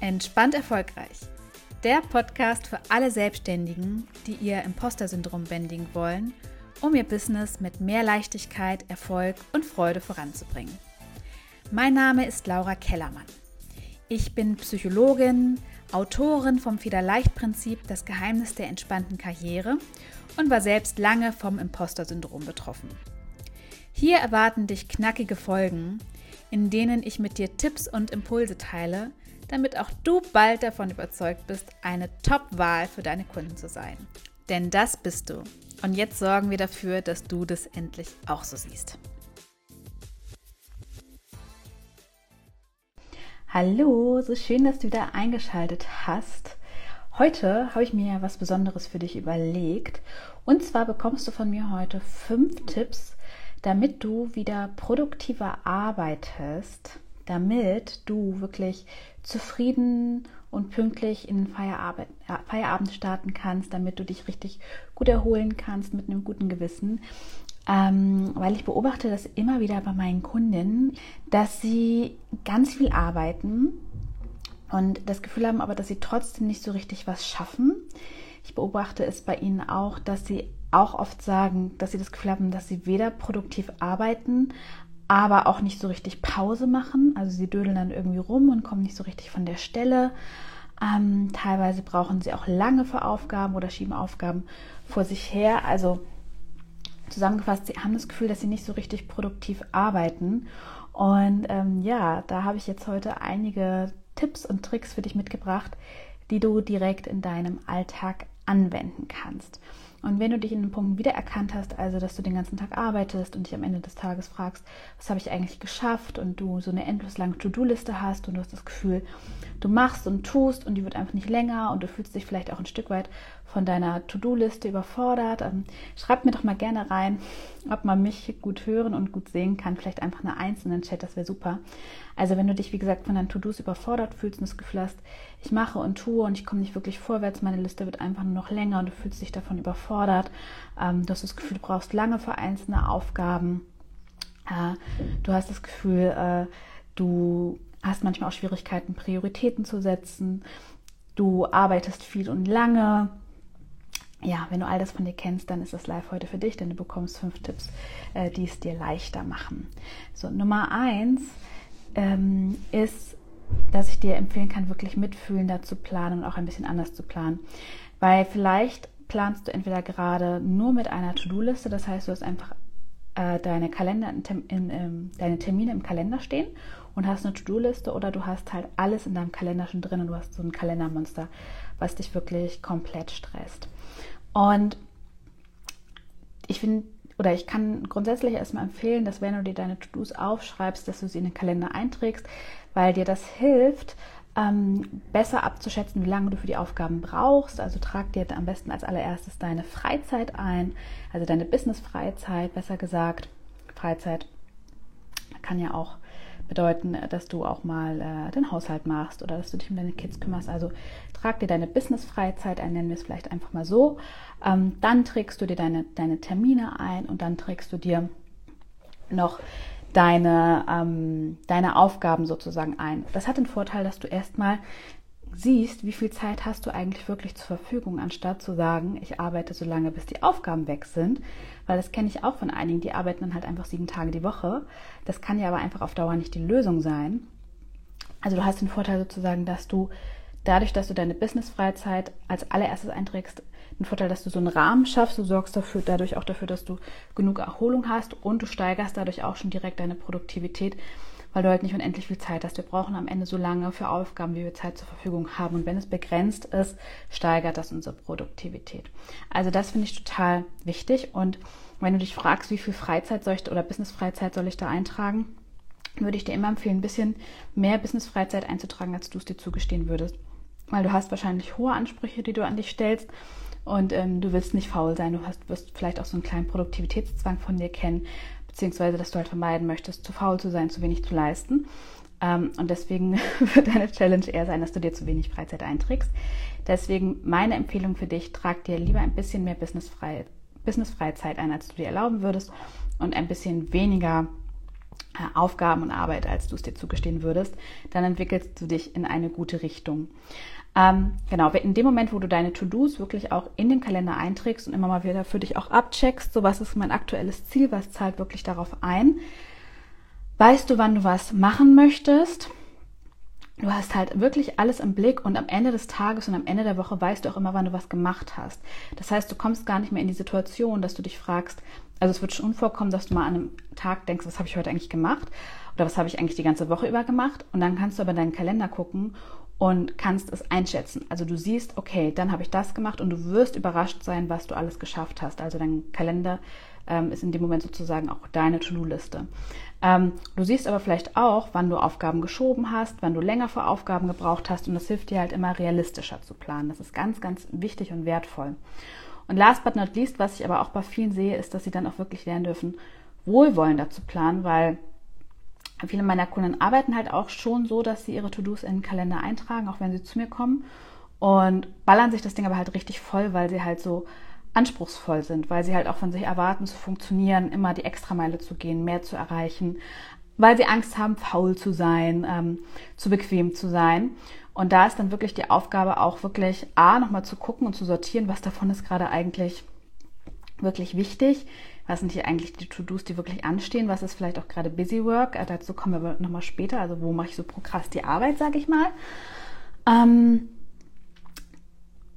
Entspannt erfolgreich. Der Podcast für alle Selbstständigen, die ihr Imposter-Syndrom bändigen wollen, um ihr Business mit mehr Leichtigkeit, Erfolg und Freude voranzubringen. Mein Name ist Laura Kellermann. Ich bin Psychologin, Autorin vom Federleicht-Prinzip Das Geheimnis der entspannten Karriere und war selbst lange vom Imposter-Syndrom betroffen. Hier erwarten dich knackige Folgen, in denen ich mit dir Tipps und Impulse teile, damit auch du bald davon überzeugt bist, eine Top-Wahl für deine Kunden zu sein. Denn das bist du. Und jetzt sorgen wir dafür, dass du das endlich auch so siehst. Hallo, so schön, dass du wieder eingeschaltet hast. Heute habe ich mir was Besonderes für dich überlegt. Und zwar bekommst du von mir heute fünf Tipps, damit du wieder produktiver arbeitest, damit du wirklich zufrieden und pünktlich in den Feierabend, äh, Feierabend starten kannst, damit du dich richtig gut erholen kannst mit einem guten Gewissen. Ähm, weil ich beobachte das immer wieder bei meinen Kundinnen, dass sie ganz viel arbeiten und das Gefühl haben aber, dass sie trotzdem nicht so richtig was schaffen. Ich beobachte es bei ihnen auch, dass sie auch oft sagen, dass sie das Gefühl haben, dass sie weder produktiv arbeiten, aber auch nicht so richtig Pause machen. Also sie dödeln dann irgendwie rum und kommen nicht so richtig von der Stelle. Ähm, teilweise brauchen sie auch lange für Aufgaben oder schieben Aufgaben vor sich her. Also zusammengefasst, sie haben das Gefühl, dass sie nicht so richtig produktiv arbeiten. Und ähm, ja, da habe ich jetzt heute einige Tipps und Tricks für dich mitgebracht, die du direkt in deinem Alltag anwenden kannst. Und wenn du dich in den Punkten wiedererkannt hast, also dass du den ganzen Tag arbeitest und dich am Ende des Tages fragst, was habe ich eigentlich geschafft und du so eine endlos lange To-Do-Liste hast und du hast das Gefühl, du machst und tust und die wird einfach nicht länger und du fühlst dich vielleicht auch ein Stück weit von deiner To-Do-Liste überfordert, ähm, schreib mir doch mal gerne rein, ob man mich gut hören und gut sehen kann. Vielleicht einfach eine Eins in den Chat, das wäre super. Also wenn du dich, wie gesagt, von deinen To-Dos überfordert fühlst und das Gefühl hast, ich mache und tue und ich komme nicht wirklich vorwärts, meine Liste wird einfach nur noch länger und du fühlst dich davon überfordert, ähm, du hast das Gefühl, du brauchst lange für einzelne Aufgaben, äh, du hast das Gefühl, äh, du hast manchmal auch Schwierigkeiten, Prioritäten zu setzen, du arbeitest viel und lange, ja, wenn du all das von dir kennst, dann ist das live heute für dich, denn du bekommst fünf Tipps, äh, die es dir leichter machen. So, Nummer eins ähm, ist, dass ich dir empfehlen kann, wirklich mitfühlender zu planen und auch ein bisschen anders zu planen. Weil vielleicht planst du entweder gerade nur mit einer To-Do-Liste, das heißt, du hast einfach äh, deine, Kalender in, in, in, deine Termine im Kalender stehen und hast eine To-Do-Liste oder du hast halt alles in deinem Kalender schon drin und du hast so ein Kalendermonster, was dich wirklich komplett stresst. Und ich finde, oder ich kann grundsätzlich erstmal empfehlen, dass wenn du dir deine To-Dos aufschreibst, dass du sie in den Kalender einträgst, weil dir das hilft, ähm, besser abzuschätzen, wie lange du für die Aufgaben brauchst. Also trag dir am besten als allererstes deine Freizeit ein, also deine Business-Freizeit, besser gesagt. Freizeit kann ja auch bedeuten, äh, dass du auch mal äh, den Haushalt machst oder dass du dich um deine Kids kümmerst. Also trag dir deine Business-Freizeit ein, nennen wir es vielleicht einfach mal so. Ähm, dann trägst du dir deine, deine Termine ein und dann trägst du dir noch deine, ähm, deine Aufgaben sozusagen ein. Das hat den Vorteil, dass du erstmal siehst, wie viel Zeit hast du eigentlich wirklich zur Verfügung, anstatt zu sagen, ich arbeite so lange, bis die Aufgaben weg sind. Weil das kenne ich auch von einigen, die arbeiten dann halt einfach sieben Tage die Woche. Das kann ja aber einfach auf Dauer nicht die Lösung sein. Also du hast den Vorteil sozusagen, dass du dadurch, dass du deine Business-Freizeit als allererstes einträgst, den Vorteil, dass du so einen Rahmen schaffst. Du sorgst dafür, dadurch auch dafür, dass du genug Erholung hast und du steigerst dadurch auch schon direkt deine Produktivität, weil du halt nicht unendlich viel Zeit hast. Wir brauchen am Ende so lange für Aufgaben, wie wir Zeit zur Verfügung haben. Und wenn es begrenzt ist, steigert das unsere Produktivität. Also das finde ich total wichtig. Und wenn du dich fragst, wie viel Freizeit soll ich oder Business-Freizeit soll ich da eintragen, würde ich dir immer empfehlen, ein bisschen mehr Business-Freizeit einzutragen, als du es dir zugestehen würdest. Weil du hast wahrscheinlich hohe Ansprüche, die du an dich stellst und ähm, du willst nicht faul sein. Du hast, wirst vielleicht auch so einen kleinen Produktivitätszwang von dir kennen, beziehungsweise dass du halt vermeiden möchtest, zu faul zu sein, zu wenig zu leisten. Ähm, und deswegen wird deine Challenge eher sein, dass du dir zu wenig Freizeit einträgst. Deswegen meine Empfehlung für dich, trag dir lieber ein bisschen mehr Business-Freizeit Business ein, als du dir erlauben würdest und ein bisschen weniger äh, Aufgaben und Arbeit, als du es dir zugestehen würdest, dann entwickelst du dich in eine gute Richtung. Ähm, genau, in dem Moment, wo du deine To-Dos wirklich auch in den Kalender einträgst und immer mal wieder für dich auch abcheckst, so was ist mein aktuelles Ziel, was zahlt wirklich darauf ein, weißt du, wann du was machen möchtest. Du hast halt wirklich alles im Blick und am Ende des Tages und am Ende der Woche weißt du auch immer, wann du was gemacht hast. Das heißt, du kommst gar nicht mehr in die Situation, dass du dich fragst, also es wird schon vorkommen, dass du mal an einem Tag denkst, was habe ich heute eigentlich gemacht oder was habe ich eigentlich die ganze Woche über gemacht und dann kannst du aber in deinen Kalender gucken und kannst es einschätzen. Also du siehst, okay, dann habe ich das gemacht und du wirst überrascht sein, was du alles geschafft hast. Also dein Kalender ähm, ist in dem Moment sozusagen auch deine To-Do-Liste. Ähm, du siehst aber vielleicht auch, wann du Aufgaben geschoben hast, wann du länger für Aufgaben gebraucht hast und das hilft dir halt immer realistischer zu planen. Das ist ganz, ganz wichtig und wertvoll. Und last but not least, was ich aber auch bei vielen sehe, ist, dass sie dann auch wirklich lernen dürfen, wohlwollender zu planen, weil Viele meiner Kunden arbeiten halt auch schon so, dass sie ihre To-Dos in den Kalender eintragen, auch wenn sie zu mir kommen und ballern sich das Ding aber halt richtig voll, weil sie halt so anspruchsvoll sind, weil sie halt auch von sich erwarten zu funktionieren, immer die Extrameile zu gehen, mehr zu erreichen, weil sie Angst haben, faul zu sein, ähm, zu bequem zu sein. Und da ist dann wirklich die Aufgabe auch wirklich A, nochmal zu gucken und zu sortieren, was davon ist gerade eigentlich wirklich wichtig, was sind hier eigentlich die To-Dos, die wirklich anstehen? Was ist vielleicht auch gerade Busy Work? Äh, dazu kommen wir nochmal später. Also wo mache ich so prokrast die Arbeit, sage ich mal. Ähm,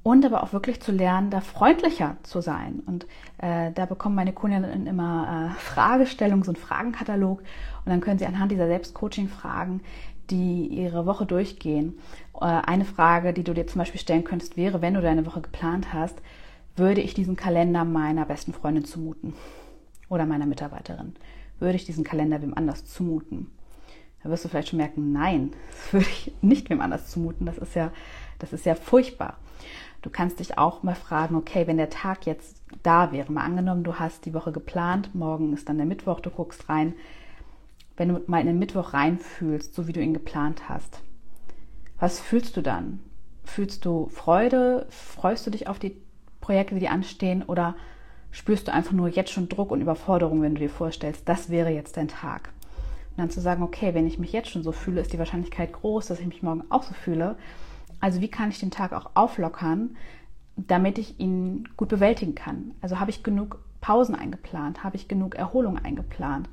und aber auch wirklich zu lernen, da freundlicher zu sein. Und äh, da bekommen meine Kundinnen immer äh, Fragestellungen, so einen Fragenkatalog. Und dann können sie anhand dieser Selbstcoaching-Fragen, die ihre Woche durchgehen, äh, eine Frage, die du dir zum Beispiel stellen könntest, wäre, wenn du deine Woche geplant hast, würde ich diesen Kalender meiner besten Freundin zumuten oder meiner Mitarbeiterin? Würde ich diesen Kalender wem anders zumuten? Da wirst du vielleicht schon merken, nein, das würde ich nicht wem anders zumuten. Das ist ja, das ist ja furchtbar. Du kannst dich auch mal fragen, okay, wenn der Tag jetzt da wäre, mal angenommen, du hast die Woche geplant, morgen ist dann der Mittwoch, du guckst rein, wenn du mal in den Mittwoch reinfühlst, so wie du ihn geplant hast, was fühlst du dann? Fühlst du Freude? Freust du dich auf die Projekte, die anstehen? Oder spürst du einfach nur jetzt schon Druck und Überforderung, wenn du dir vorstellst, das wäre jetzt dein Tag? Und dann zu sagen, okay, wenn ich mich jetzt schon so fühle, ist die Wahrscheinlichkeit groß, dass ich mich morgen auch so fühle. Also wie kann ich den Tag auch auflockern, damit ich ihn gut bewältigen kann? Also habe ich genug Pausen eingeplant? Habe ich genug Erholung eingeplant?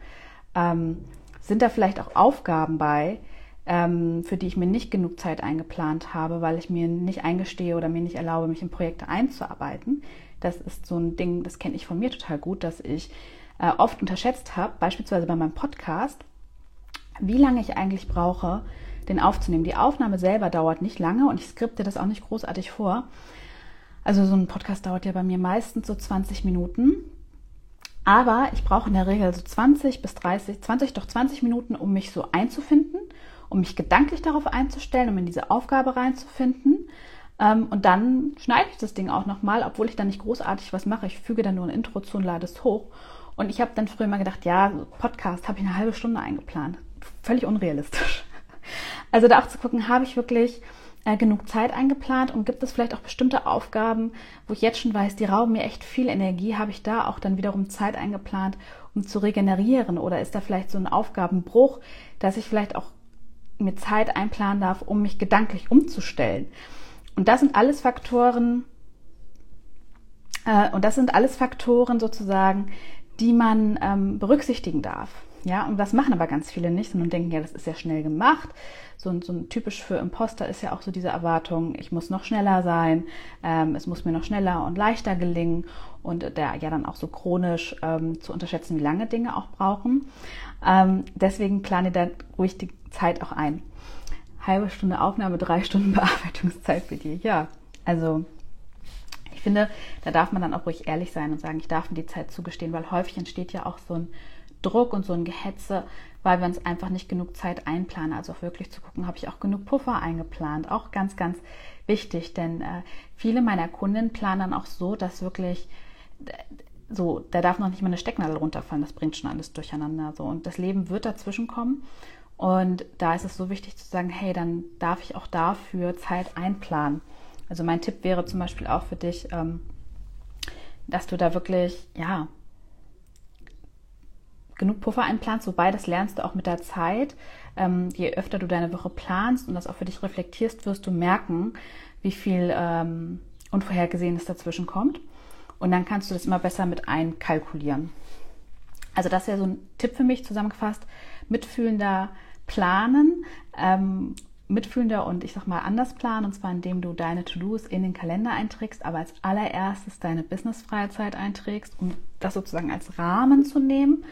Ähm, sind da vielleicht auch Aufgaben bei, ähm, für die ich mir nicht genug Zeit eingeplant habe, weil ich mir nicht eingestehe oder mir nicht erlaube, mich in Projekte einzuarbeiten. Das ist so ein Ding, das kenne ich von mir total gut, dass ich äh, oft unterschätzt habe, beispielsweise bei meinem Podcast, wie lange ich eigentlich brauche, den aufzunehmen. Die Aufnahme selber dauert nicht lange und ich skripte das auch nicht großartig vor. Also so ein Podcast dauert ja bei mir meistens so 20 Minuten. Aber ich brauche in der Regel so 20 bis 30, 20 doch 20 Minuten, um mich so einzufinden um mich gedanklich darauf einzustellen, um in diese Aufgabe reinzufinden. Ähm, und dann schneide ich das Ding auch nochmal, obwohl ich dann nicht großartig was mache. Ich füge dann nur ein Intro zu und lade es hoch. Und ich habe dann früher mal gedacht, ja, Podcast habe ich eine halbe Stunde eingeplant. Völlig unrealistisch. Also da auch zu gucken, habe ich wirklich äh, genug Zeit eingeplant und gibt es vielleicht auch bestimmte Aufgaben, wo ich jetzt schon weiß, die rauben mir echt viel Energie, habe ich da auch dann wiederum Zeit eingeplant, um zu regenerieren? Oder ist da vielleicht so ein Aufgabenbruch, dass ich vielleicht auch mir Zeit einplanen darf, um mich gedanklich umzustellen. Und das sind alles Faktoren, äh, und das sind alles Faktoren sozusagen, die man ähm, berücksichtigen darf. Ja, und das machen aber ganz viele nicht, sondern denken, ja, das ist ja schnell gemacht. So, so ein typisch für Imposter ist ja auch so diese Erwartung, ich muss noch schneller sein, ähm, es muss mir noch schneller und leichter gelingen und der ja dann auch so chronisch ähm, zu unterschätzen, wie lange Dinge auch brauchen. Ähm, deswegen plane da ruhig die Zeit auch ein. Halbe Stunde Aufnahme, drei Stunden Bearbeitungszeit bei dir. Ja, also ich finde, da darf man dann auch ruhig ehrlich sein und sagen, ich darf mir die Zeit zugestehen, weil häufig entsteht ja auch so ein Druck und so ein Gehetze, weil wir uns einfach nicht genug Zeit einplanen. Also auch wirklich zu gucken, habe ich auch genug Puffer eingeplant. Auch ganz, ganz wichtig, denn äh, viele meiner Kunden planen dann auch so, dass wirklich so, da darf noch nicht mal eine Stecknadel runterfallen, das bringt schon alles durcheinander. So. Und das Leben wird dazwischen kommen. Und da ist es so wichtig zu sagen, hey, dann darf ich auch dafür Zeit einplanen. Also mein Tipp wäre zum Beispiel auch für dich, ähm, dass du da wirklich, ja, genug Puffer einplanst, wobei das lernst du auch mit der Zeit. Ähm, je öfter du deine Woche planst und das auch für dich reflektierst, wirst du merken, wie viel ähm, Unvorhergesehenes dazwischen kommt. Und dann kannst du das immer besser mit einkalkulieren. Also das wäre so ein Tipp für mich zusammengefasst. Mitfühlender planen, ähm, mitfühlender und ich sag mal anders planen, und zwar indem du deine To-Dos in den Kalender einträgst, aber als allererstes deine Business-Freizeit einträgst, um das sozusagen als Rahmen zu nehmen.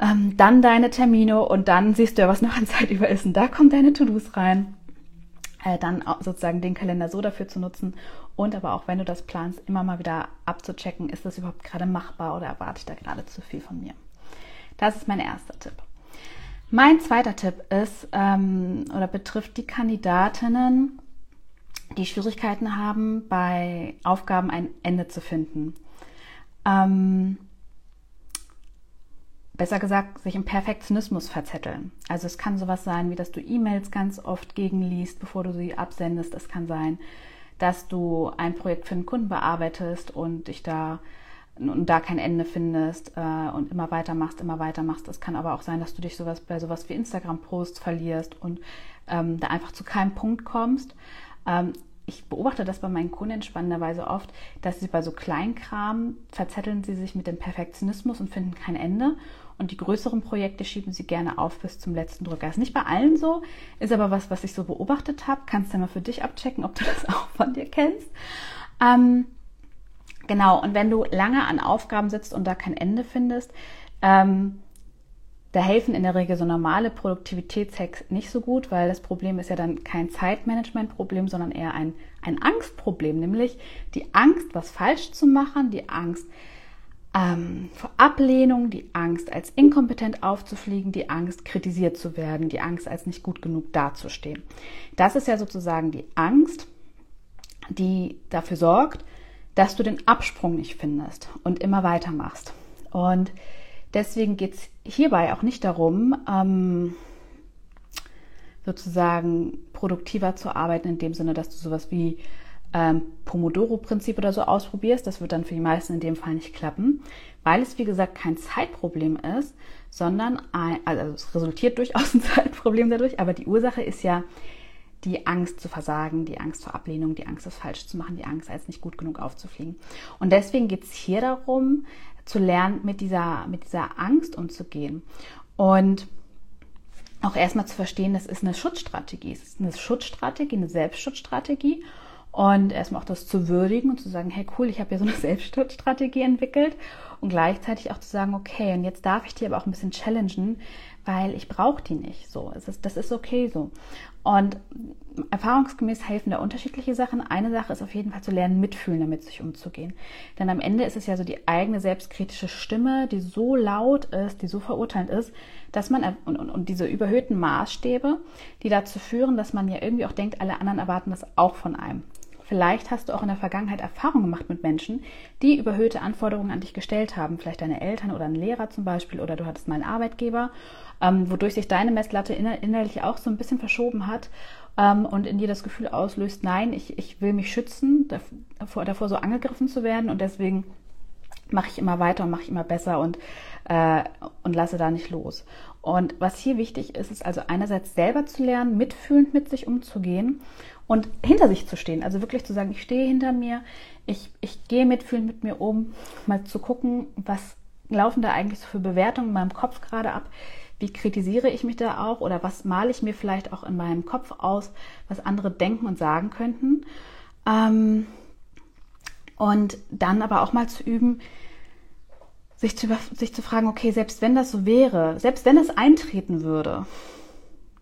Ähm, dann deine Termine und dann siehst du ja, was noch an Zeit über ist und da kommen deine To-Dos rein. Äh, dann sozusagen den Kalender so dafür zu nutzen und aber auch wenn du das planst, immer mal wieder abzuchecken, ist das überhaupt gerade machbar oder erwarte ich da gerade zu viel von mir. Das ist mein erster Tipp. Mein zweiter Tipp ist ähm, oder betrifft die Kandidatinnen, die Schwierigkeiten haben, bei Aufgaben ein Ende zu finden. Ähm, besser gesagt, sich im Perfektionismus verzetteln. Also es kann sowas sein, wie dass du E-Mails ganz oft gegenliest, bevor du sie absendest. Es kann sein, dass du ein Projekt für einen Kunden bearbeitest und dich da und da kein Ende findest äh, und immer weitermachst, immer weitermachst. Es kann aber auch sein, dass du dich sowas bei sowas wie Instagram-Posts verlierst und ähm, da einfach zu keinem Punkt kommst. Ähm, ich beobachte das bei meinen Kunden spannenderweise oft, dass sie bei so Kleinkram verzetteln sie sich mit dem Perfektionismus und finden kein Ende. Und die größeren Projekte schieben sie gerne auf bis zum letzten Drücker. Ist nicht bei allen so, ist aber was, was ich so beobachtet habe. Kannst du mal für dich abchecken, ob du das auch von dir kennst. Ähm, Genau, und wenn du lange an Aufgaben sitzt und da kein Ende findest, ähm, da helfen in der Regel so normale Produktivitätshacks nicht so gut, weil das Problem ist ja dann kein Zeitmanagement-Problem, sondern eher ein, ein Angstproblem, nämlich die Angst, was falsch zu machen, die Angst ähm, vor Ablehnung, die Angst, als inkompetent aufzufliegen, die Angst, kritisiert zu werden, die Angst, als nicht gut genug dazustehen. Das ist ja sozusagen die Angst, die dafür sorgt, dass du den Absprung nicht findest und immer weitermachst. Und deswegen geht es hierbei auch nicht darum, ähm, sozusagen produktiver zu arbeiten, in dem Sinne, dass du sowas wie ähm, Pomodoro-Prinzip oder so ausprobierst. Das wird dann für die meisten in dem Fall nicht klappen, weil es, wie gesagt, kein Zeitproblem ist, sondern ein, also es resultiert durchaus ein Zeitproblem dadurch, aber die Ursache ist ja die Angst zu versagen, die Angst vor Ablehnung, die Angst, das falsch zu machen, die Angst, als nicht gut genug aufzufliegen. Und deswegen geht es hier darum, zu lernen, mit dieser, mit dieser Angst umzugehen. Und auch erstmal zu verstehen, das ist eine Schutzstrategie. Es ist eine Schutzstrategie, eine Selbstschutzstrategie. Und erstmal auch das zu würdigen und zu sagen, hey cool, ich habe ja so eine Selbstschutzstrategie entwickelt. Und gleichzeitig auch zu sagen, okay, und jetzt darf ich die aber auch ein bisschen challengen, weil ich brauche die nicht. So, es ist, das ist okay so. Und erfahrungsgemäß helfen da unterschiedliche Sachen. Eine Sache ist auf jeden Fall zu lernen, mitfühlen, damit sich umzugehen. Denn am Ende ist es ja so die eigene selbstkritische Stimme, die so laut ist, die so verurteilend ist, dass man und, und, und diese überhöhten Maßstäbe, die dazu führen, dass man ja irgendwie auch denkt, alle anderen erwarten das auch von einem. Vielleicht hast du auch in der Vergangenheit Erfahrungen gemacht mit Menschen, die überhöhte Anforderungen an dich gestellt haben. Vielleicht deine Eltern oder ein Lehrer zum Beispiel oder du hattest mal einen Arbeitgeber, ähm, wodurch sich deine Messlatte inner innerlich auch so ein bisschen verschoben hat ähm, und in dir das Gefühl auslöst, nein, ich, ich will mich schützen, davor, davor so angegriffen zu werden und deswegen mache ich immer weiter und mache ich immer besser und, äh, und lasse da nicht los. Und was hier wichtig ist, ist also einerseits selber zu lernen, mitfühlend mit sich umzugehen und hinter sich zu stehen. Also wirklich zu sagen, ich stehe hinter mir, ich, ich gehe mitfühlend mit mir um, mal zu gucken, was laufen da eigentlich so für Bewertungen in meinem Kopf gerade ab. Wie kritisiere ich mich da auch oder was male ich mir vielleicht auch in meinem Kopf aus, was andere denken und sagen könnten. Ähm, und dann aber auch mal zu üben, sich zu, sich zu fragen, okay, selbst wenn das so wäre, selbst wenn es eintreten würde,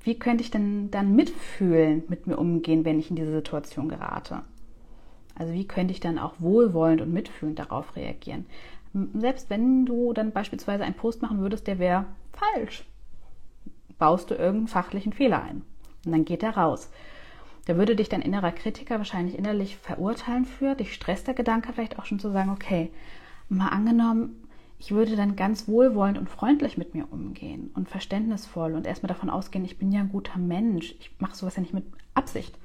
wie könnte ich denn dann mitfühlen, mit mir umgehen, wenn ich in diese Situation gerate? Also wie könnte ich dann auch wohlwollend und mitfühlend darauf reagieren? Selbst wenn du dann beispielsweise einen Post machen würdest, der wäre falsch, baust du irgendeinen fachlichen Fehler ein. Und dann geht er raus. Da würde dich dein innerer Kritiker wahrscheinlich innerlich verurteilen für, dich stresst der Gedanke vielleicht auch schon zu sagen, okay, mal angenommen, ich würde dann ganz wohlwollend und freundlich mit mir umgehen und verständnisvoll und erstmal davon ausgehen, ich bin ja ein guter Mensch, ich mache sowas ja nicht mit Absicht.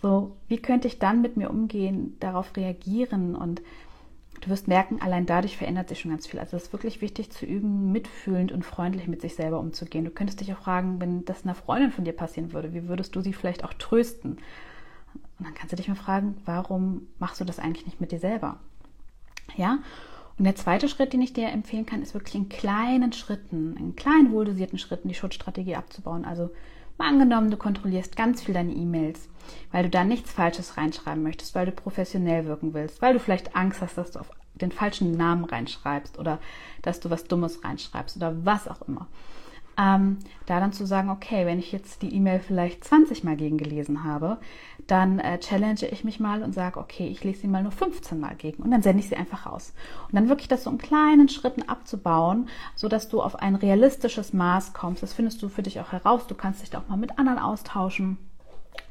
So, wie könnte ich dann mit mir umgehen, darauf reagieren und du wirst merken, allein dadurch verändert sich schon ganz viel. Also es ist wirklich wichtig zu üben, mitfühlend und freundlich mit sich selber umzugehen. Du könntest dich auch fragen, wenn das einer Freundin von dir passieren würde, wie würdest du sie vielleicht auch trösten? Und dann kannst du dich mal fragen, warum machst du das eigentlich nicht mit dir selber? Ja? Und der zweite Schritt, den ich dir empfehlen kann, ist wirklich in kleinen Schritten, in kleinen wohldosierten Schritten die Schutzstrategie abzubauen. Also mal angenommen, du kontrollierst ganz viel deine E-Mails, weil du da nichts Falsches reinschreiben möchtest, weil du professionell wirken willst, weil du vielleicht Angst hast, dass du auf den falschen Namen reinschreibst oder dass du was Dummes reinschreibst oder was auch immer ähm, da dann zu sagen, okay, wenn ich jetzt die E-Mail vielleicht 20 Mal gegengelesen habe, dann äh, challenge ich mich mal und sage, okay, ich lese sie mal nur 15 Mal gegen und dann sende ich sie einfach raus. Und dann wirklich das so in kleinen Schritten abzubauen, sodass du auf ein realistisches Maß kommst. Das findest du für dich auch heraus. Du kannst dich da auch mal mit anderen austauschen,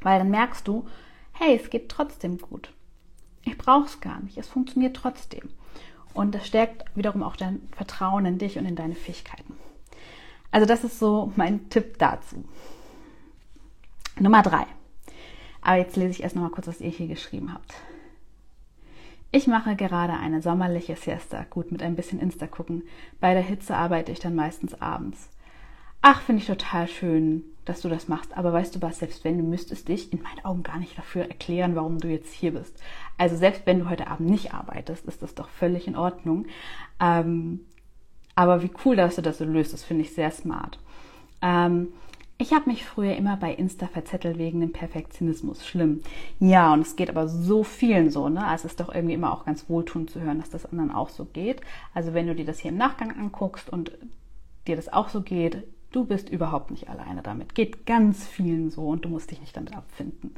weil dann merkst du, hey, es geht trotzdem gut. Ich brauche es gar nicht. Es funktioniert trotzdem. Und das stärkt wiederum auch dein Vertrauen in dich und in deine Fähigkeiten. Also das ist so mein Tipp dazu. Nummer drei. Aber jetzt lese ich erst noch mal kurz, was ihr hier geschrieben habt. Ich mache gerade eine sommerliche Siesta. Gut, mit ein bisschen Insta gucken. Bei der Hitze arbeite ich dann meistens abends. Ach, finde ich total schön, dass du das machst. Aber weißt du was, selbst wenn du müsstest dich in meinen Augen gar nicht dafür erklären, warum du jetzt hier bist. Also selbst wenn du heute Abend nicht arbeitest, ist das doch völlig in Ordnung. Ähm, aber wie cool, dass du das so löst, das finde ich sehr smart. Ähm, ich habe mich früher immer bei Insta verzettelt wegen dem Perfektionismus. Schlimm. Ja, und es geht aber so vielen so, ne? Also es ist doch irgendwie immer auch ganz wohltuend zu hören, dass das anderen auch so geht. Also wenn du dir das hier im Nachgang anguckst und dir das auch so geht, du bist überhaupt nicht alleine damit. Geht ganz vielen so und du musst dich nicht damit abfinden.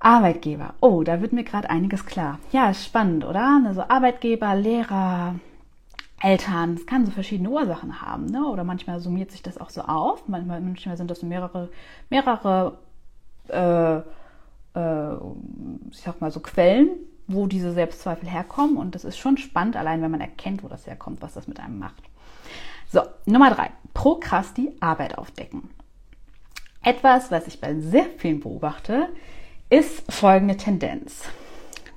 Arbeitgeber. Oh, da wird mir gerade einiges klar. Ja, ist spannend, oder? Also Arbeitgeber, Lehrer, Eltern. Es kann so verschiedene Ursachen haben, ne? Oder manchmal summiert sich das auch so auf. Manchmal, manchmal sind das so mehrere, mehrere, äh, äh, ich sag mal so Quellen, wo diese Selbstzweifel herkommen. Und das ist schon spannend, allein wenn man erkennt, wo das herkommt, was das mit einem macht. So, Nummer drei. Prokrasti Arbeit aufdecken. Etwas, was ich bei sehr vielen beobachte, ist folgende Tendenz.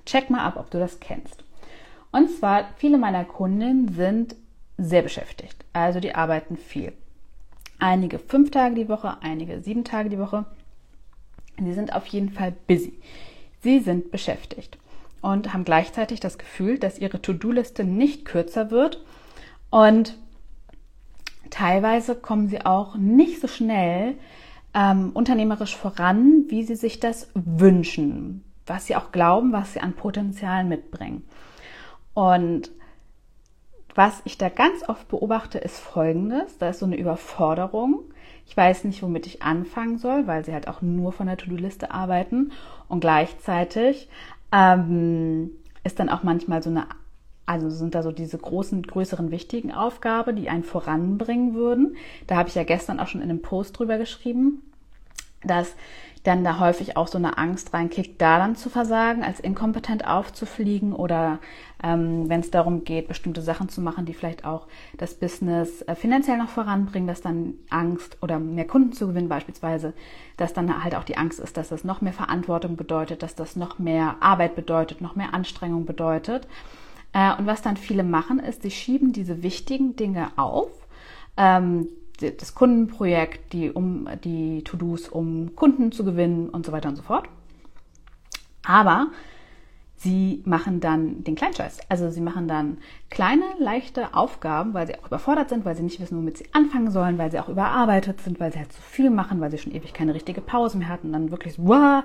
Check mal ab, ob du das kennst. Und zwar, viele meiner Kunden sind sehr beschäftigt. Also die arbeiten viel. Einige fünf Tage die Woche, einige sieben Tage die Woche. Sie sind auf jeden Fall busy. Sie sind beschäftigt und haben gleichzeitig das Gefühl, dass ihre To-Do-Liste nicht kürzer wird und teilweise kommen sie auch nicht so schnell ähm, unternehmerisch voran, wie sie sich das wünschen, was sie auch glauben, was sie an Potenzial mitbringen. Und was ich da ganz oft beobachte, ist folgendes. Da ist so eine Überforderung. Ich weiß nicht, womit ich anfangen soll, weil sie halt auch nur von der To-Do-Liste arbeiten. Und gleichzeitig ähm, ist dann auch manchmal so eine, also sind da so diese großen, größeren, wichtigen Aufgaben, die einen voranbringen würden. Da habe ich ja gestern auch schon in einem Post drüber geschrieben, dass dann da häufig auch so eine Angst reinkickt, da dann zu versagen, als inkompetent aufzufliegen oder ähm, wenn es darum geht, bestimmte Sachen zu machen, die vielleicht auch das Business äh, finanziell noch voranbringen, dass dann Angst oder mehr Kunden zu gewinnen beispielsweise, dass dann halt auch die Angst ist, dass das noch mehr Verantwortung bedeutet, dass das noch mehr Arbeit bedeutet, noch mehr Anstrengung bedeutet. Äh, und was dann viele machen, ist, sie schieben diese wichtigen Dinge auf. Ähm, das Kundenprojekt, die, um, die To-Dos, um Kunden zu gewinnen und so weiter und so fort. Aber Sie machen dann den Kleinscheiß. Also sie machen dann kleine, leichte Aufgaben, weil sie auch überfordert sind, weil sie nicht wissen, womit sie anfangen sollen, weil sie auch überarbeitet sind, weil sie halt zu viel machen, weil sie schon ewig keine richtige Pause mehr hatten. Dann wirklich so, wow,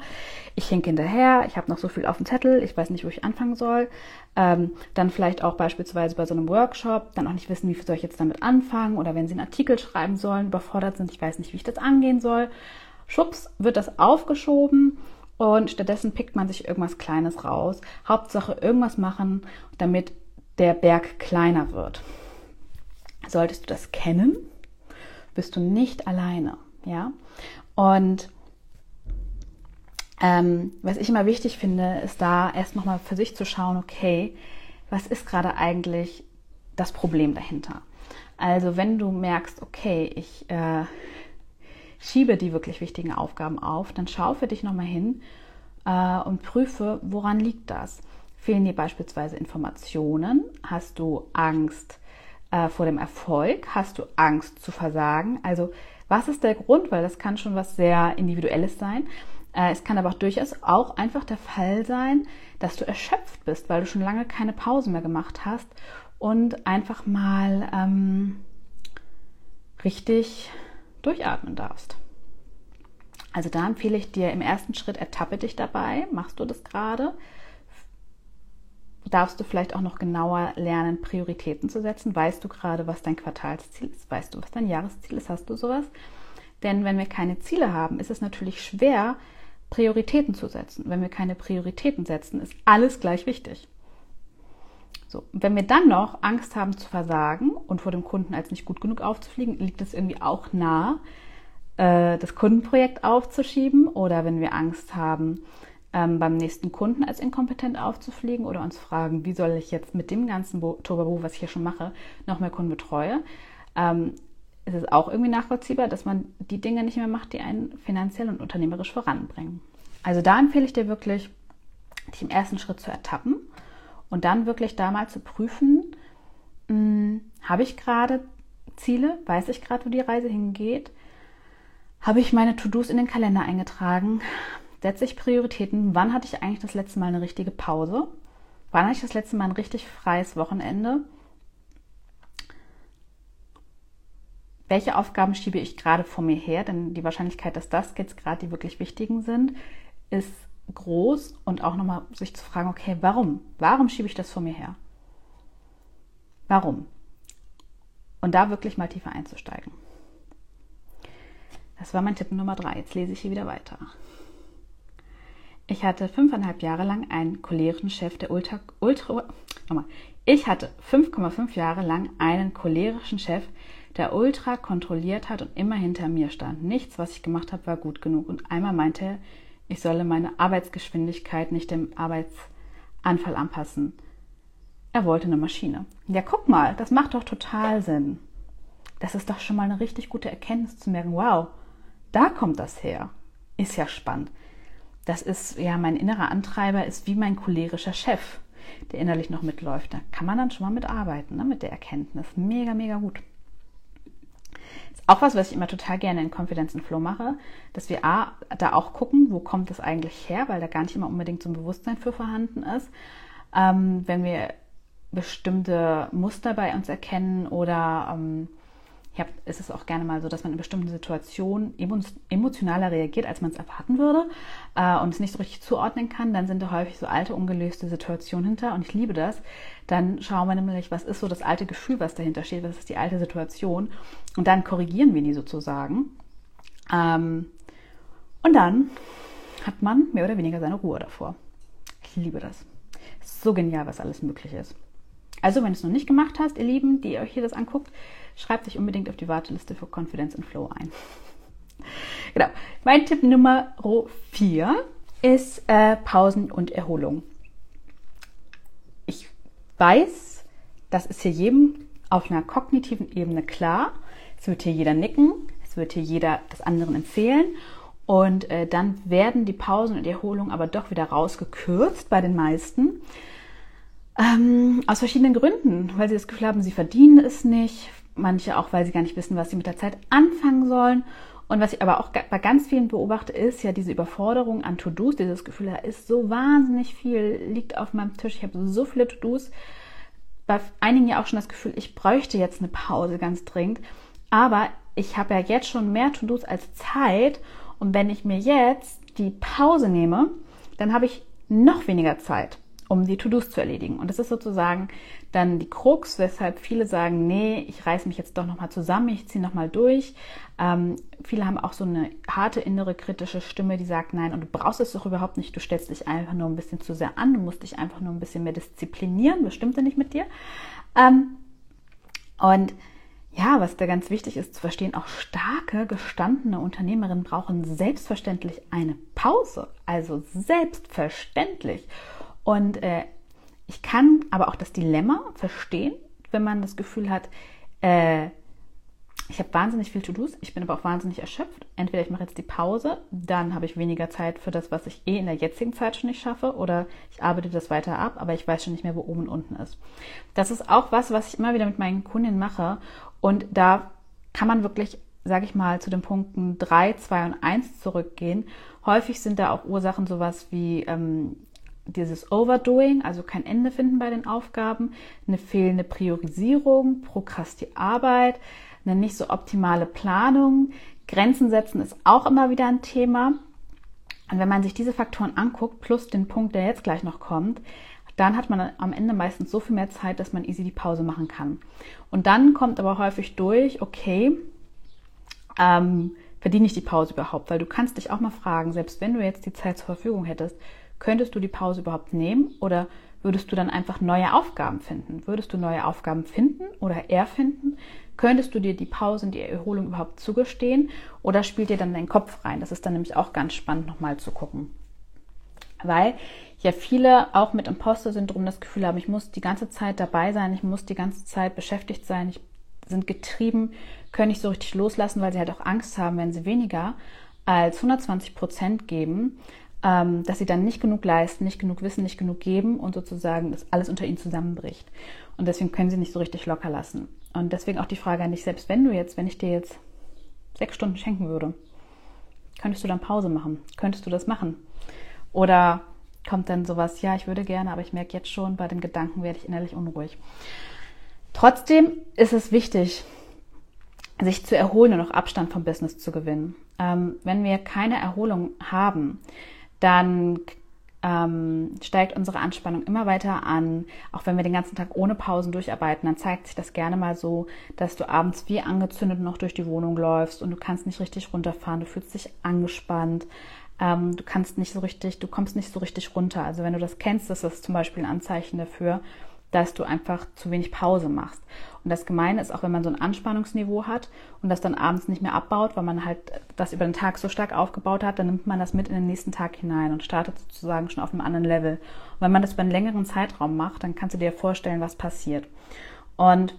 ich hinke hinterher, ich habe noch so viel auf dem Zettel, ich weiß nicht, wo ich anfangen soll. Ähm, dann vielleicht auch beispielsweise bei so einem Workshop, dann auch nicht wissen, wie soll ich jetzt damit anfangen oder wenn sie einen Artikel schreiben sollen, überfordert sind, ich weiß nicht, wie ich das angehen soll. Schubs wird das aufgeschoben und stattdessen pickt man sich irgendwas Kleines raus. Hauptsache irgendwas machen, damit der Berg kleiner wird. Solltest du das kennen, bist du nicht alleine, ja. Und ähm, was ich immer wichtig finde, ist da erst nochmal für sich zu schauen, okay, was ist gerade eigentlich das Problem dahinter? Also wenn du merkst, okay, ich äh, schiebe die wirklich wichtigen Aufgaben auf, dann schau für dich nochmal hin äh, und prüfe, woran liegt das. Fehlen dir beispielsweise Informationen? Hast du Angst äh, vor dem Erfolg? Hast du Angst zu versagen? Also was ist der Grund? Weil das kann schon was sehr Individuelles sein. Äh, es kann aber auch durchaus auch einfach der Fall sein, dass du erschöpft bist, weil du schon lange keine Pause mehr gemacht hast und einfach mal ähm, richtig durchatmen darfst. Also da empfehle ich dir im ersten Schritt, ertappe dich dabei. Machst du das gerade? Darfst du vielleicht auch noch genauer lernen, Prioritäten zu setzen? Weißt du gerade, was dein Quartalsziel ist? Weißt du, was dein Jahresziel ist? Hast du sowas? Denn wenn wir keine Ziele haben, ist es natürlich schwer, Prioritäten zu setzen. Wenn wir keine Prioritäten setzen, ist alles gleich wichtig. So, wenn wir dann noch Angst haben zu versagen und vor dem Kunden als nicht gut genug aufzufliegen, liegt es irgendwie auch nah, äh, das Kundenprojekt aufzuschieben oder wenn wir Angst haben, ähm, beim nächsten Kunden als inkompetent aufzufliegen oder uns fragen, wie soll ich jetzt mit dem ganzen Turbo, was ich hier schon mache, noch mehr Kunden betreue, ähm, ist es auch irgendwie nachvollziehbar, dass man die Dinge nicht mehr macht, die einen finanziell und unternehmerisch voranbringen. Also da empfehle ich dir wirklich, dich im ersten Schritt zu ertappen und dann wirklich da mal zu prüfen, hm, habe ich gerade Ziele, weiß ich gerade, wo die Reise hingeht, habe ich meine To-Dos in den Kalender eingetragen, setze ich Prioritäten, wann hatte ich eigentlich das letzte Mal eine richtige Pause, wann hatte ich das letzte Mal ein richtig freies Wochenende, welche Aufgaben schiebe ich gerade vor mir her, denn die Wahrscheinlichkeit, dass das jetzt gerade die wirklich wichtigen sind, ist groß und auch nochmal sich zu fragen, okay, warum? Warum schiebe ich das vor mir her? Warum? Und da wirklich mal tiefer einzusteigen. Das war mein Tipp Nummer drei. Jetzt lese ich hier wieder weiter. Ich hatte fünfeinhalb Jahre lang einen cholerischen Chef, der ultra, ultra, nochmal. Ich hatte 5,5 Jahre lang einen cholerischen Chef, der ultra kontrolliert hat und immer hinter mir stand. Nichts, was ich gemacht habe, war gut genug. Und einmal meinte er, ich solle meine Arbeitsgeschwindigkeit nicht dem Arbeitsanfall anpassen. Er wollte eine Maschine. Ja, guck mal, das macht doch total Sinn. Das ist doch schon mal eine richtig gute Erkenntnis zu merken, wow, da kommt das her. Ist ja spannend. Das ist, ja, mein innerer Antreiber ist wie mein cholerischer Chef, der innerlich noch mitläuft. Da kann man dann schon mal mitarbeiten, ne, mit der Erkenntnis. Mega, mega gut auch was, was ich immer total gerne in Confidence and Flow mache, dass wir A, da auch gucken, wo kommt es eigentlich her, weil da gar nicht immer unbedingt so ein Bewusstsein für vorhanden ist. Ähm, wenn wir bestimmte Muster bei uns erkennen oder ähm, ja, ist es auch gerne mal so, dass man in bestimmten Situationen emotionaler reagiert, als man es erwarten würde äh, und es nicht so richtig zuordnen kann, dann sind da häufig so alte, ungelöste Situationen hinter und ich liebe das. Dann schauen wir nämlich, was ist so das alte Gefühl, was dahinter steht, was ist die alte Situation und dann korrigieren wir die sozusagen. Ähm, und dann hat man mehr oder weniger seine Ruhe davor. Ich liebe das. So genial, was alles möglich ist. Also, wenn du es noch nicht gemacht hast, ihr Lieben, die euch hier das anguckt, schreibt euch unbedingt auf die Warteliste für Confidence and Flow ein. genau. Mein Tipp Nummer 4 ist äh, Pausen und Erholung. Ich weiß, das ist hier jedem auf einer kognitiven Ebene klar. Es wird hier jeder nicken, es wird hier jeder das anderen empfehlen. Und äh, dann werden die Pausen und Erholung aber doch wieder rausgekürzt bei den meisten. Ähm, aus verschiedenen Gründen, weil sie das Gefühl haben, sie verdienen es nicht, manche auch, weil sie gar nicht wissen, was sie mit der Zeit anfangen sollen. Und was ich aber auch bei ganz vielen beobachte, ist ja diese Überforderung an To-Dos, dieses Gefühl, da ist so wahnsinnig viel, liegt auf meinem Tisch, ich habe so viele To-Dos. Bei einigen ja auch schon das Gefühl, ich bräuchte jetzt eine Pause ganz dringend. Aber ich habe ja jetzt schon mehr To-Dos als Zeit. Und wenn ich mir jetzt die Pause nehme, dann habe ich noch weniger Zeit um die To-Dos zu erledigen. Und das ist sozusagen dann die Krux, weshalb viele sagen, nee, ich reiße mich jetzt doch nochmal zusammen, ich ziehe nochmal durch. Ähm, viele haben auch so eine harte innere kritische Stimme, die sagt, nein, und du brauchst es doch überhaupt nicht, du stellst dich einfach nur ein bisschen zu sehr an, du musst dich einfach nur ein bisschen mehr disziplinieren, bestimmt nicht mit dir. Ähm, und ja, was da ganz wichtig ist zu verstehen, auch starke, gestandene Unternehmerinnen brauchen selbstverständlich eine Pause. Also selbstverständlich. Und äh, ich kann aber auch das Dilemma verstehen, wenn man das Gefühl hat, äh, ich habe wahnsinnig viel To-Dos, ich bin aber auch wahnsinnig erschöpft. Entweder ich mache jetzt die Pause, dann habe ich weniger Zeit für das, was ich eh in der jetzigen Zeit schon nicht schaffe, oder ich arbeite das weiter ab, aber ich weiß schon nicht mehr, wo oben und unten ist. Das ist auch was, was ich immer wieder mit meinen Kundinnen mache. Und da kann man wirklich, sage ich mal, zu den Punkten 3, 2 und 1 zurückgehen. Häufig sind da auch Ursachen sowas wie ähm, dieses Overdoing, also kein Ende finden bei den Aufgaben, eine fehlende Priorisierung, Prokrasti Arbeit, eine nicht so optimale Planung. Grenzen setzen ist auch immer wieder ein Thema. Und wenn man sich diese Faktoren anguckt, plus den Punkt, der jetzt gleich noch kommt, dann hat man am Ende meistens so viel mehr Zeit, dass man easy die Pause machen kann. Und dann kommt aber häufig durch, okay, ähm, verdiene ich die Pause überhaupt? Weil du kannst dich auch mal fragen, selbst wenn du jetzt die Zeit zur Verfügung hättest, könntest du die Pause überhaupt nehmen oder würdest du dann einfach neue Aufgaben finden? Würdest du neue Aufgaben finden oder erfinden? Könntest du dir die Pause und die Erholung überhaupt zugestehen oder spielt dir dann dein Kopf rein? Das ist dann nämlich auch ganz spannend nochmal zu gucken. Weil ja viele auch mit Imposter-Syndrom das Gefühl haben, ich muss die ganze Zeit dabei sein, ich muss die ganze Zeit beschäftigt sein, ich sind getrieben, können nicht so richtig loslassen, weil sie halt auch Angst haben, wenn sie weniger als 120 Prozent geben, ähm, dass sie dann nicht genug leisten, nicht genug wissen, nicht genug geben und sozusagen das alles unter ihnen zusammenbricht. Und deswegen können sie nicht so richtig locker lassen. Und deswegen auch die Frage an dich, selbst wenn du jetzt, wenn ich dir jetzt sechs Stunden schenken würde, könntest du dann Pause machen? Könntest du das machen? Oder kommt dann sowas, ja, ich würde gerne, aber ich merke jetzt schon, bei dem Gedanken werde ich innerlich unruhig. Trotzdem ist es wichtig, sich zu erholen und auch Abstand vom Business zu gewinnen. Ähm, wenn wir keine Erholung haben, dann ähm, steigt unsere Anspannung immer weiter an. Auch wenn wir den ganzen Tag ohne Pausen durcharbeiten, dann zeigt sich das gerne mal so, dass du abends wie angezündet noch durch die Wohnung läufst und du kannst nicht richtig runterfahren, du fühlst dich angespannt. Ähm, du kannst nicht so richtig, du kommst nicht so richtig runter. Also wenn du das kennst, ist das zum Beispiel ein Anzeichen dafür, dass du einfach zu wenig Pause machst. Und das Gemeine ist auch, wenn man so ein Anspannungsniveau hat und das dann abends nicht mehr abbaut, weil man halt das über den Tag so stark aufgebaut hat, dann nimmt man das mit in den nächsten Tag hinein und startet sozusagen schon auf einem anderen Level. Und wenn man das über einen längeren Zeitraum macht, dann kannst du dir vorstellen, was passiert. Und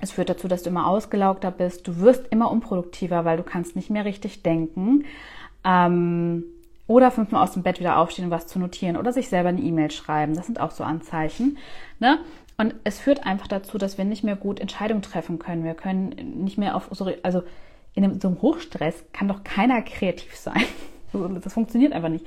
es führt dazu, dass du immer ausgelaugter bist. Du wirst immer unproduktiver, weil du kannst nicht mehr richtig denken. Ähm, oder fünfmal aus dem Bett wieder aufstehen und was zu notieren oder sich selber eine E-Mail schreiben. Das sind auch so Anzeichen. Ne? Und es führt einfach dazu, dass wir nicht mehr gut Entscheidungen treffen können. Wir können nicht mehr auf so, also in so einem Hochstress kann doch keiner kreativ sein. Das funktioniert einfach nicht.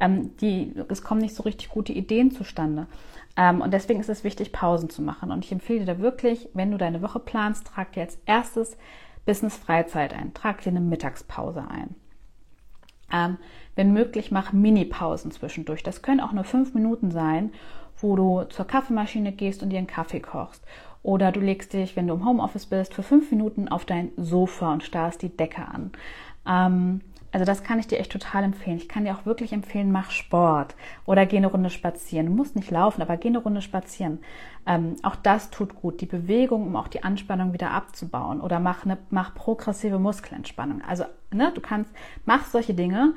Ähm, die, es kommen nicht so richtig gute Ideen zustande. Ähm, und deswegen ist es wichtig, Pausen zu machen. Und ich empfehle dir da wirklich, wenn du deine Woche planst, trag dir als erstes Business-Freizeit ein. Trag dir eine Mittagspause ein. Ähm, wenn möglich, mach Mini-Pausen zwischendurch. Das können auch nur fünf Minuten sein, wo du zur Kaffeemaschine gehst und dir einen Kaffee kochst. Oder du legst dich, wenn du im Homeoffice bist, für fünf Minuten auf dein Sofa und starrst die Decke an. Ähm, also das kann ich dir echt total empfehlen. Ich kann dir auch wirklich empfehlen, mach Sport oder geh eine Runde spazieren. Du musst nicht laufen, aber geh eine Runde spazieren. Ähm, auch das tut gut. Die Bewegung, um auch die Anspannung wieder abzubauen. Oder mach eine mach progressive Muskelentspannung. Also ne, du kannst mach solche Dinge,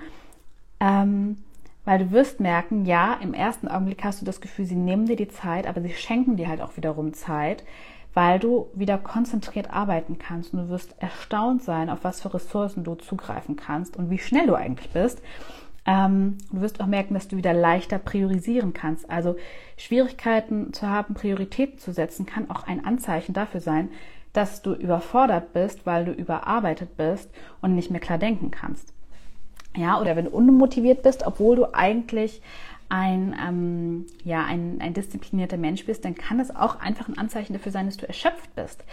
ähm, weil du wirst merken, ja, im ersten Augenblick hast du das Gefühl, sie nehmen dir die Zeit, aber sie schenken dir halt auch wiederum Zeit weil du wieder konzentriert arbeiten kannst und du wirst erstaunt sein, auf was für Ressourcen du zugreifen kannst und wie schnell du eigentlich bist. Ähm, du wirst auch merken, dass du wieder leichter priorisieren kannst. Also Schwierigkeiten zu haben, Prioritäten zu setzen, kann auch ein Anzeichen dafür sein, dass du überfordert bist, weil du überarbeitet bist und nicht mehr klar denken kannst. Ja, oder wenn du unmotiviert bist, obwohl du eigentlich ein, ähm, ja, ein, ein disziplinierter Mensch bist, dann kann es auch einfach ein Anzeichen dafür sein, dass du erschöpft bist,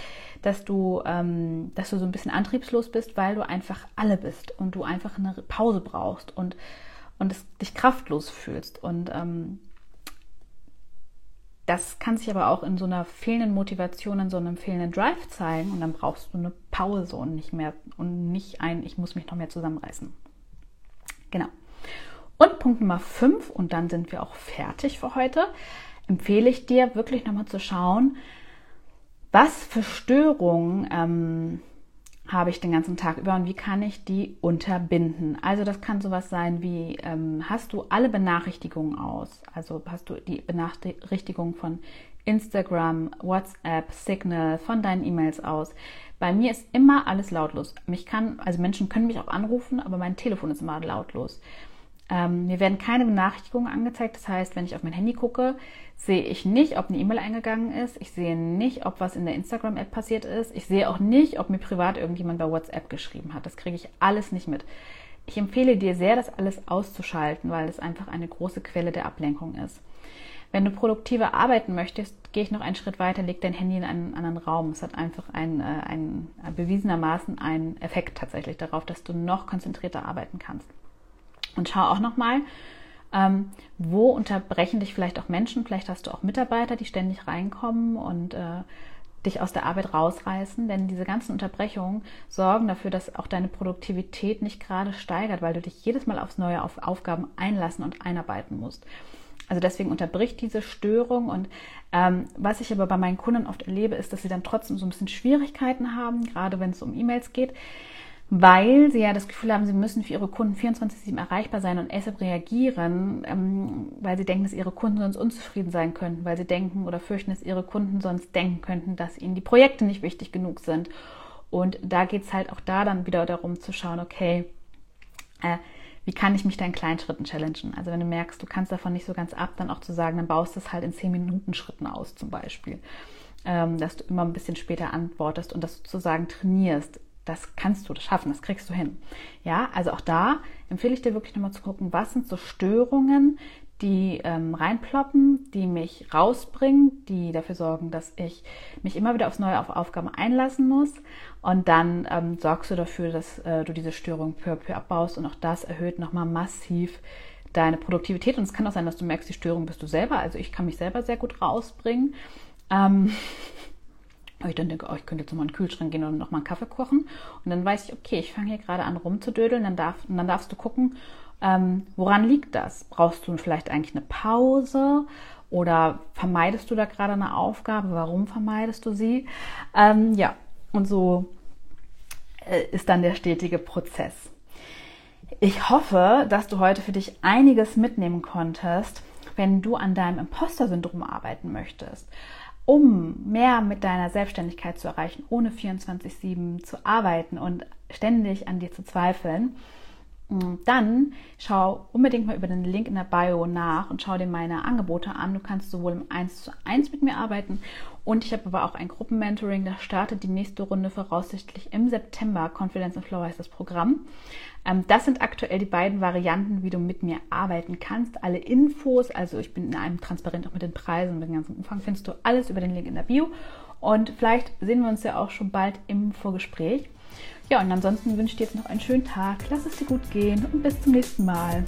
dass du, ähm, dass du so ein bisschen antriebslos bist, weil du einfach alle bist und du einfach eine Pause brauchst und, und es, dich kraftlos fühlst. Und ähm, das kann sich aber auch in so einer fehlenden Motivation, in so einem fehlenden Drive zeigen und dann brauchst du eine Pause und nicht mehr und nicht ein, ich muss mich noch mehr zusammenreißen. Genau. Und Punkt Nummer 5, und dann sind wir auch fertig für heute, empfehle ich dir wirklich nochmal zu schauen, was für Störungen ähm, habe ich den ganzen Tag über und wie kann ich die unterbinden. Also das kann sowas sein wie, ähm, hast du alle Benachrichtigungen aus? Also hast du die Benachrichtigung von Instagram, WhatsApp, Signal, von deinen E-Mails aus? Bei mir ist immer alles lautlos. Mich kann, also Menschen können mich auch anrufen, aber mein Telefon ist immer lautlos. Ähm, mir werden keine Benachrichtigungen angezeigt. Das heißt, wenn ich auf mein Handy gucke, sehe ich nicht, ob eine E-Mail eingegangen ist. Ich sehe nicht, ob was in der Instagram-App passiert ist. Ich sehe auch nicht, ob mir privat irgendjemand bei WhatsApp geschrieben hat. Das kriege ich alles nicht mit. Ich empfehle dir sehr, das alles auszuschalten, weil es einfach eine große Quelle der Ablenkung ist. Wenn du produktiver arbeiten möchtest, gehe ich noch einen Schritt weiter, leg dein Handy in einen anderen Raum. Es hat einfach ein, äh, ein, ein bewiesenermaßen einen Effekt tatsächlich darauf, dass du noch konzentrierter arbeiten kannst. Und schau auch nochmal, ähm, wo unterbrechen dich vielleicht auch Menschen, vielleicht hast du auch Mitarbeiter, die ständig reinkommen und äh, dich aus der Arbeit rausreißen, denn diese ganzen Unterbrechungen sorgen dafür, dass auch deine Produktivität nicht gerade steigert, weil du dich jedes Mal aufs Neue auf Aufgaben einlassen und einarbeiten musst. Also deswegen unterbricht diese Störung. Und ähm, was ich aber bei meinen Kunden oft erlebe, ist, dass sie dann trotzdem so ein bisschen Schwierigkeiten haben, gerade wenn es um E-Mails geht, weil sie ja das Gefühl haben, sie müssen für ihre Kunden 24-7 erreichbar sein und ASAP reagieren, ähm, weil sie denken, dass ihre Kunden sonst unzufrieden sein könnten, weil sie denken oder fürchten, dass ihre Kunden sonst denken könnten, dass ihnen die Projekte nicht wichtig genug sind. Und da geht es halt auch da dann wieder darum zu schauen, okay, äh, wie kann ich mich da in kleinen Schritten challengen? Also wenn du merkst, du kannst davon nicht so ganz ab, dann auch zu sagen, dann baust du es halt in 10 Minuten Schritten aus zum Beispiel. Ähm, dass du immer ein bisschen später antwortest und das sozusagen trainierst das kannst du das schaffen, das kriegst du hin. Ja, also auch da empfehle ich dir wirklich nochmal zu gucken, was sind so Störungen, die ähm, reinploppen, die mich rausbringen, die dafür sorgen, dass ich mich immer wieder aufs Neue auf Aufgaben einlassen muss. Und dann ähm, sorgst du dafür, dass äh, du diese Störung peu à peu abbaust. Und auch das erhöht nochmal massiv deine Produktivität. Und es kann auch sein, dass du merkst, die Störung bist du selber. Also ich kann mich selber sehr gut rausbringen. Ähm, ich dann denke, oh, ich könnte jetzt mal in den Kühlschrank gehen und noch mal einen Kaffee kochen. Und dann weiß ich, okay, ich fange hier gerade an rumzudödeln. Dann, darf, und dann darfst du gucken, ähm, woran liegt das? Brauchst du vielleicht eigentlich eine Pause? Oder vermeidest du da gerade eine Aufgabe? Warum vermeidest du sie? Ähm, ja, und so ist dann der stetige Prozess. Ich hoffe, dass du heute für dich einiges mitnehmen konntest, wenn du an deinem Imposter-Syndrom arbeiten möchtest um mehr mit deiner Selbstständigkeit zu erreichen, ohne 24-7 zu arbeiten und ständig an dir zu zweifeln, mm, dann schau unbedingt mal über den Link in der Bio nach und schau dir meine Angebote an. Du kannst sowohl im 1 zu 1 mit mir arbeiten und ich habe aber auch ein Gruppenmentoring, da startet die nächste Runde voraussichtlich im September. Confidence and Flow heißt das Programm. Ähm, das sind aktuell die beiden Varianten, wie du mit mir arbeiten kannst. Alle Infos, also ich bin in einem transparent auch mit den Preisen und mit dem ganzen Umfang, findest du alles über den Link in der Bio. Und vielleicht sehen wir uns ja auch schon bald im Vorgespräch. Ja, und ansonsten wünsche ich dir jetzt noch einen schönen Tag. Lass es dir gut gehen und bis zum nächsten Mal.